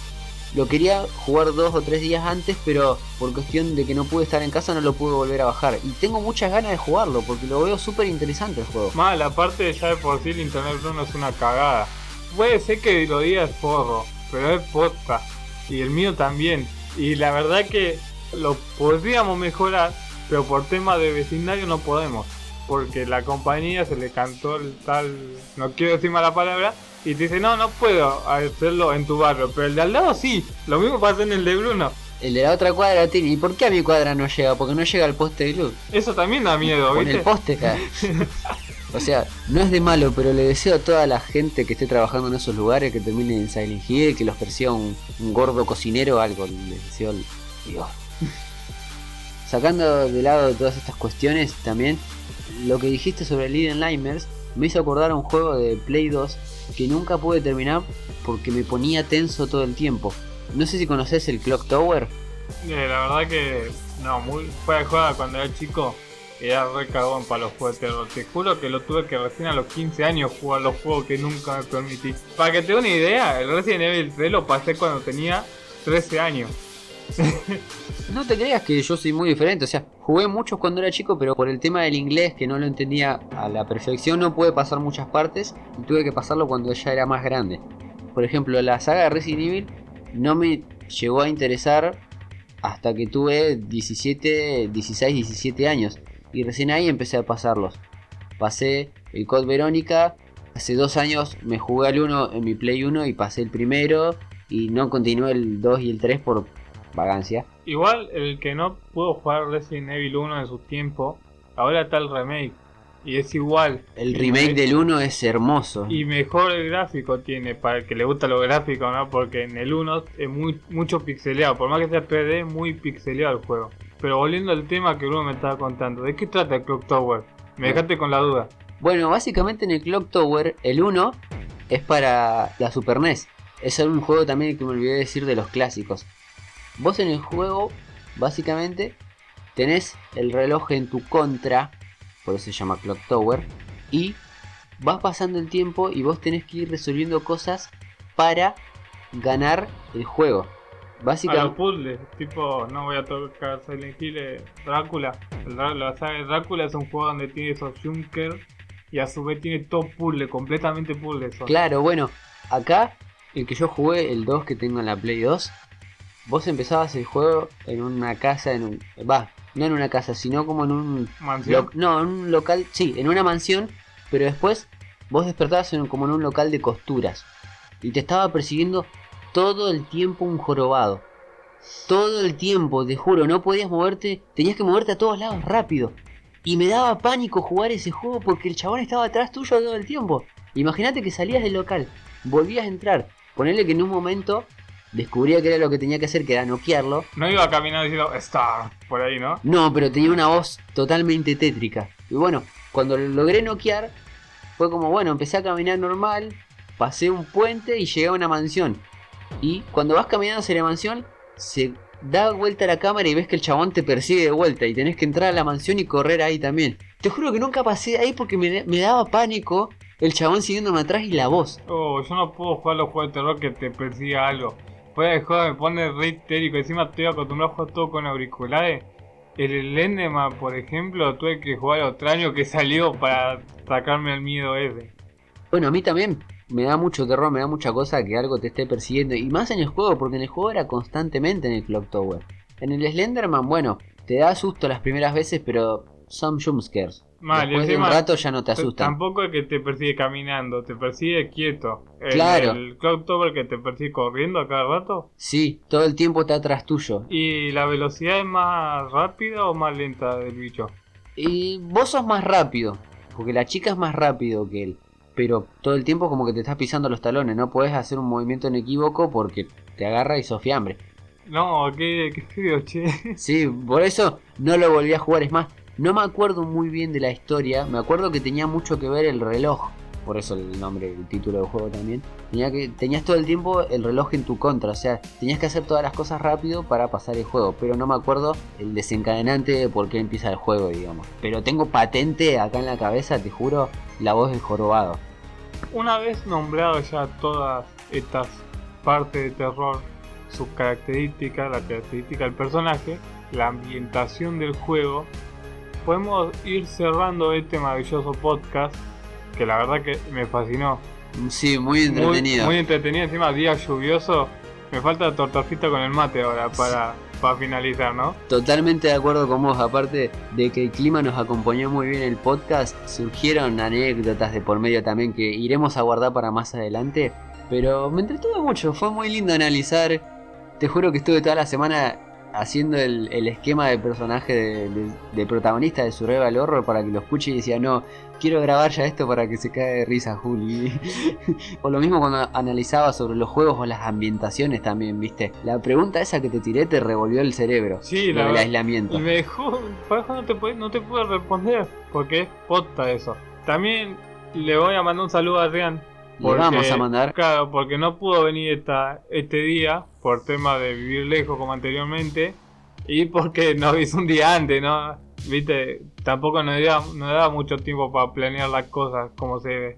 lo quería jugar dos o tres días antes, pero por cuestión de que no pude estar en casa no lo pude volver a bajar. Y tengo muchas ganas de jugarlo porque lo veo súper interesante el juego.
Mal, aparte de ya de por sí el internet Bruno es una cagada. Puede ser que lo diga es forro, pero es posta. Y el mío también. Y la verdad que lo podríamos mejorar, pero por tema de vecindario no podemos. Porque la compañía se le cantó el tal, no quiero decir mala palabra, y te dice, no, no puedo hacerlo en tu barrio, pero el de al lado sí. Lo mismo pasa en el de Bruno.
el de la otra cuadra tiene. ¿Y por qué a mi cuadra no llega? Porque no llega al poste de luz.
Eso también da miedo,
Con
¿viste?
el poste. O sea, no es de malo, pero le deseo a toda la gente que esté trabajando en esos lugares que termine en Silent Hill, que los persiga un, un gordo cocinero o algo. Les deseo el- Dios. Sacando de lado todas estas cuestiones, también lo que dijiste sobre Leiden Limers me hizo acordar a un juego de Play 2 que nunca pude terminar porque me ponía tenso todo el tiempo. No sé si conoces el Clock Tower.
Eh, la verdad que no, muy fuera de cuando era chico era re cagón para los juegos de terror. Te juro que lo tuve que recién a los 15 años jugar los juegos que nunca me permití. Para que te dé una idea, el Resident Evil 3 lo pasé cuando tenía 13 años.
No te creas que yo soy muy diferente, o sea, jugué muchos cuando era chico, pero por el tema del inglés que no lo entendía a la perfección no pude pasar muchas partes y tuve que pasarlo cuando ya era más grande. Por ejemplo, la saga de Resident Evil no me llegó a interesar hasta que tuve 17, 16, 17 años y recién ahí empecé a pasarlos. Pasé el Code Verónica, hace dos años me jugué al 1 en mi Play 1 y pasé el primero y no continué el 2 y el 3 por vagancia.
Igual el que no pudo jugar Resident Evil 1 en su tiempo, ahora está el remake. Y es igual.
El remake del 1 es hermoso.
Y mejor el gráfico tiene, para el que le gusta lo gráfico, ¿no? Porque en el 1 es muy, mucho pixeleado, por más que sea 3D, muy pixeleado el juego. Pero volviendo al tema que Bruno me estaba contando, ¿de qué trata el Clock Tower? Me dejaste con la duda.
Bueno, básicamente en el Clock Tower, el 1 es para la Super NES. Es un juego también que me olvidé decir de los clásicos. Vos en el juego, básicamente, tenés el reloj en tu contra, por eso se llama Clock Tower, y vas pasando el tiempo y vos tenés que ir resolviendo cosas para ganar el juego.
A los
Básicamente,
puzzles, tipo, no voy a tocar Silent Hill, eh, Drácula. El Drá- la saga de Drácula es un juego donde tiene esos junkers y a su vez tiene todo puzzle, completamente puzzle.
Claro, bueno, acá el que yo jugué, el 2 que tengo en la Play 2, vos empezabas el juego en una casa, en un. Va, no en una casa, sino como en un.
Mansión.
lo- no, en un local, sí, en una mansión, pero después vos despertabas en- como en un local de costuras. Y te estaba persiguiendo todo el tiempo un jorobado. Todo el tiempo, te juro, no podías moverte, tenías que moverte a todos lados rápido. Y me daba pánico jugar ese juego porque el chabón estaba atrás tuyo todo el tiempo. Imagínate que salías del local, volvías a entrar, ponerle que en un momento descubría que era lo que tenía que hacer, que era noquearlo.
No iba caminando diciendo Star por ahí, ¿no?
No, pero tenía una voz totalmente tétrica. Y bueno, cuando lo logré noquear, fue como, bueno, empecé a caminar normal, pasé un puente y llegué a una mansión. Y cuando vas caminando hacia la mansión, se da vuelta la cámara y ves que el chabón te persigue de vuelta y tenés que entrar a la mansión y correr ahí también. Te juro que nunca pasé ahí porque me, me daba pánico el chabón siguiéndome atrás y la voz.
Oh, yo no puedo jugar los juegos de terror que te persiga algo. Fuera de juego me pone re histérico. Encima estoy acostumbrado a jugar todo con auriculares. El Enderman, por ejemplo, tuve que jugar otro año que salió para sacarme el miedo ese.
Bueno, a mí también me da mucho terror, me da mucha cosa que algo te esté persiguiendo. Y más en el juego, porque en el juego era constantemente en el Clock Tower. En el Slenderman, bueno, te da susto las primeras veces, pero son jumpscares.
Mal,
de un rato ya no te asustan.
Tampoco es que te persigue caminando, te persigue quieto. El,
Claro.
El Cloud Tower que te persigue corriendo a cada rato.
Sí, todo el tiempo está atrás tuyo.
¿Y la velocidad es más rápida o más lenta del bicho?
Y vos sos más rápido, porque la chica es más rápido que él. Pero todo el tiempo como que te estás pisando los talones, no podés hacer un movimiento inequívoco porque te agarra y sos fiambre.
No, qué, qué feo, che.
Sí, por eso no lo volví a jugar. Es más, no me acuerdo muy bien de la historia. Me acuerdo que tenía mucho que ver el reloj. Por eso el nombre, el título del juego también. Tenías todo el tiempo el reloj en tu contra. O sea, tenías que hacer todas las cosas rápido para pasar el juego. Pero no me acuerdo el desencadenante de por qué empieza el juego, digamos. Pero tengo patente acá en la cabeza, te juro, la voz del jorobado.
Una vez nombrado ya todas estas partes de terror, sus características, la característica del personaje, la ambientación del juego, podemos ir cerrando este maravilloso podcast que la verdad que me fascinó.
Sí, muy
Muy,
entretenido.
muy entretenido, encima día lluvioso. Me falta tortafita con el mate ahora para, para finalizar, ¿no?
Totalmente de acuerdo con vos, aparte de que el clima nos acompañó muy bien en el podcast, surgieron anécdotas de por medio también que iremos a guardar para más adelante, pero me entretuvo mucho, fue muy lindo analizar, te juro que estuve toda la semana haciendo el, el esquema de personaje de, de- de protagonista de Survival Horror para que lo escuche y decía, no, quiero grabar ya esto para que se caiga de risa, Juli. o lo mismo cuando analizaba sobre los juegos o las ambientaciones también, viste. La pregunta esa que te tiré te revolvió el cerebro.
Sí, la
del aislamiento.
Y me dejó, por eso no te, puede, no te puedo responder, porque es posta eso. También le voy a mandar un saludo a Adrián.
Le vamos a mandar.
Claro, porque no pudo venir esta, este día por tema de vivir lejos como anteriormente y porque nos hizo un día antes, ¿no? Viste, tampoco nos daba, nos daba mucho tiempo para planear las cosas como se debe.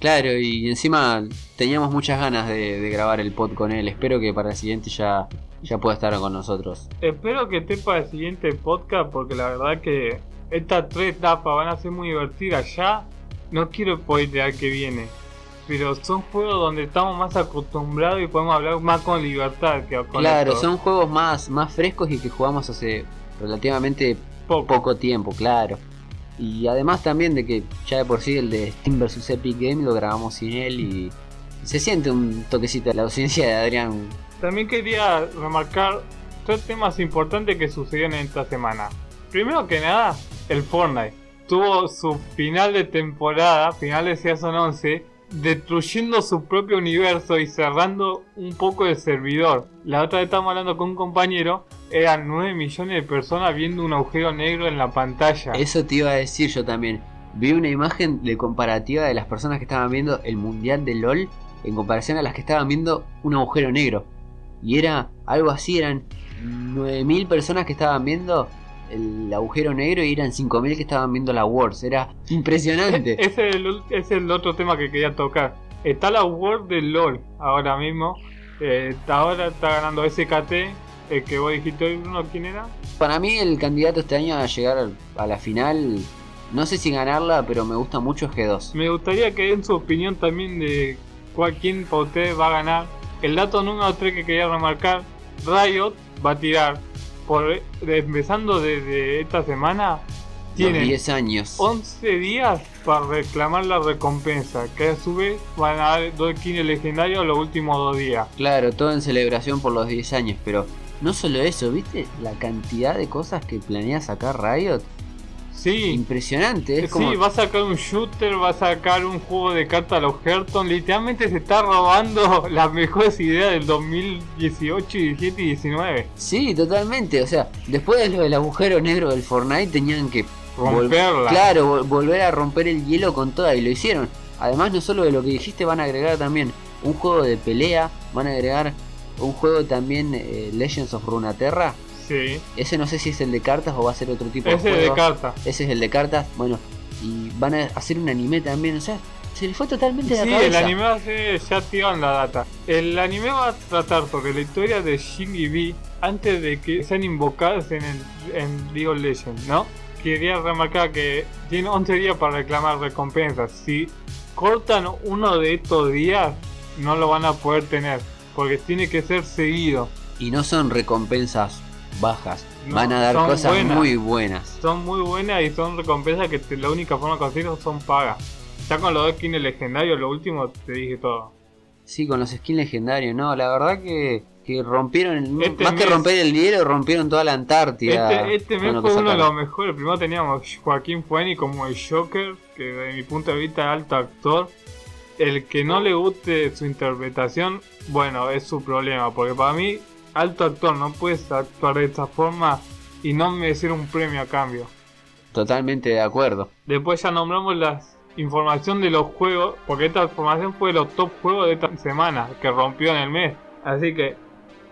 Claro, y encima teníamos muchas ganas de, de grabar el pod con él. Espero que para el siguiente ya, ya pueda estar con nosotros.
Espero que esté para el siguiente podcast porque la verdad que estas tres etapas van a ser muy divertidas. Ya no quiero spoilear que viene, pero son juegos donde estamos más acostumbrados y podemos hablar más con libertad que con
Claro,
esto.
son juegos más, más frescos y que jugamos hace relativamente
Poco.
poco tiempo, claro. Y además también de que ya de por sí el de Steam vs Epic Game lo grabamos sin él y se siente un toquecito de la ausencia de Adrián.
También quería remarcar tres temas importantes que sucedieron en esta semana. Primero que nada, el Fortnite tuvo su final de temporada, final de Season 11, destruyendo su propio universo y cerrando un poco el servidor. La otra vez estábamos hablando con un compañero, eran 9 millones de personas viendo un agujero negro en la pantalla.
Eso te iba a decir yo también. Vi una imagen de comparativa de las personas que estaban viendo el Mundial de LOL en comparación a las que estaban viendo un agujero negro. Y era algo así, eran 9.000 personas que estaban viendo el agujero negro y eran 5.000 que estaban viendo la Wars. Era impresionante.
Ese es el, ese es el otro tema que quería tocar. Está la World de LOL ahora mismo. Eh, ahora está ganando SKT. El que vos dijiste hoy, Bruno, ¿quién era?
Para mí el candidato este año a llegar a la final, no sé si ganarla, pero me gusta mucho G2.
Me gustaría que den su opinión también de cuál, quién para ustedes va a ganar. El dato número 3 que quería remarcar: Riot va a tirar, por, empezando desde esta semana, tienen
10 años.
11 días para reclamar la recompensa. Que a su vez van a dar dos skins legendarios los últimos dos días.
Claro, todo en celebración por los 10 años, pero no solo eso, ¿viste? La cantidad de cosas que planea sacar Riot.
Sí,
Impresionante, es como...
Sí, va a sacar un shooter, va a sacar un juego de cartas a los Hearthstone. Literalmente se está robando las mejores ideas del 2018, 17 y 19.
Sí, totalmente, o sea, después de lo del agujero negro del Fortnite tenían que... vol-
Romperla.
Claro, vol- volver a romper el hielo con toda y lo hicieron. Además, no solo de lo que dijiste, van a agregar también un juego de pelea, van a agregar un juego también eh, Legends of Runeterra.
Sí,
Ese no sé si es el de cartas o va a ser otro tipo
ese
de
de
juego.
cartas.
Ese es el de cartas, bueno, y van a hacer un anime también, o sea, se le fue totalmente de
Sí,
la
el
cabeza.
anime va a ser, ya tiraron la data. El anime va a tratar sobre la historia de Shin y Vi antes de que sean invocados en, el, en League of Legends, ¿no? Quería remarcar que tienen 11 días para reclamar recompensas. Si cortan uno de estos días, no lo van a poder tener, porque tiene que ser seguido.
Y no son recompensas bajas,
No,
van a dar cosas
buenas.
muy buenas.
Son muy buenas y son recompensas que te- la única forma de conseguirlas son pagas. Ya con los skins legendarios, lo último te dije todo.
Sí, con los skins legendarios, no, la verdad que, que rompieron, el,
Este
más que romper el hielo, rompieron toda la Antártida.
Este, este mes fue uno de los mejores. Primero teníamos Joaquín Fueni como el Joker, que desde mi punto de vista es alto actor. El que no le guste su interpretación, bueno, es su problema, porque para mí, alto actor, no puedes actuar de esta forma y no merecer un premio a cambio.
Totalmente de acuerdo.
Después ya nombramos la información de los juegos, porque esta información fue de los top juegos de esta semana, que rompió en el mes. Así que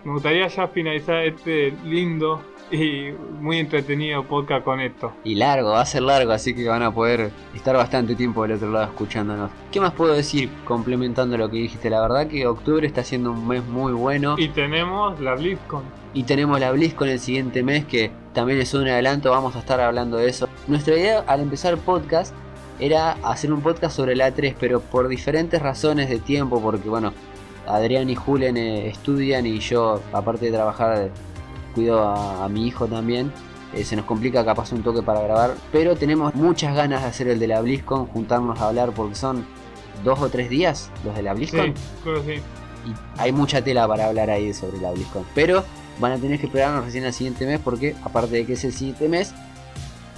me gustaría ya finalizar este lindo y muy entretenido podcast con esto.
Y largo, va a ser largo, así que van a poder estar bastante tiempo del otro lado escuchándonos. ¿Qué más puedo decir complementando lo que dijiste? La verdad que octubre está siendo un mes muy bueno.
Y tenemos la BlizzCon.
Y tenemos la BlizzCon el siguiente mes, que también es un adelanto, vamos a estar hablando de eso. Nuestra idea al empezar podcast era hacer un podcast sobre la 3, pero por diferentes razones de tiempo, porque bueno, Adrián y Julen eh, estudian y yo, aparte de trabajar, cuido a, a mi hijo también. eh, se nos complica capaz un toque para grabar, pero tenemos muchas ganas de hacer el de la BlizzCon, juntarnos a hablar porque son dos o tres días los de la
Sí,
BlizzCon
creo que sí.
y hay mucha tela para hablar ahí sobre la BlizzCon. Pero van a tener que esperarnos recién al siguiente mes porque aparte de que es el siguiente mes,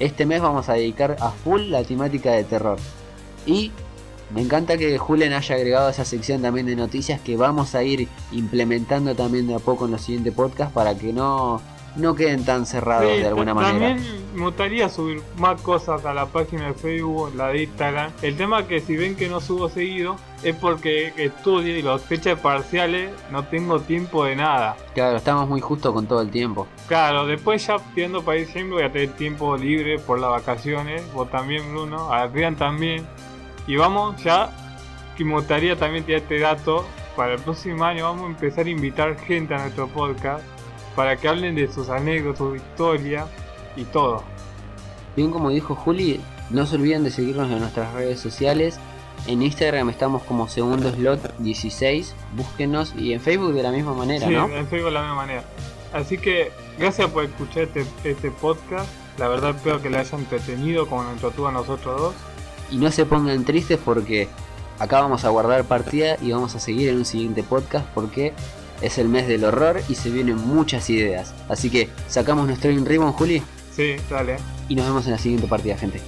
este mes vamos a dedicar a full la temática de terror. Y me encanta que Julen haya agregado esa sección también de noticias que vamos a ir implementando también de a poco en los siguientes podcasts para que no, no queden tan cerrados
Sí,
de alguna manera.
También me gustaría subir más cosas a la página de Facebook, la de Instagram. El tema que si ven que no subo seguido es porque estudio y las fechas parciales no tengo tiempo de nada.
Claro, estamos muy justo con todo el tiempo.
Claro, después ya tirando para diciembre voy a tener tiempo libre por las vacaciones. Vos también, Bruno. Adrián también. Y vamos ya, que me gustaría también tirar este dato. Para el próximo año vamos a empezar a invitar gente a nuestro podcast para que hablen de sus anécdotas, su historia y todo.
Bien como dijo Juli, no se olviden de seguirnos en nuestras redes sociales. En Instagram estamos como segundo slot 16, búsquenos y en Facebook de la misma manera,
Sí,
¿no?
en Facebook de la misma manera. Así que gracias por escuchar este, este podcast. La verdad espero que le haya entretenido como nos entretuvo a nosotros dos.
Y no se pongan tristes porque acá vamos a guardar partida y vamos a seguir en un siguiente podcast porque es el mes del horror y se vienen muchas ideas. Así que sacamos nuestro In Ribbon, Juli,
Sí, dale.
y nos vemos en la siguiente partida, gente.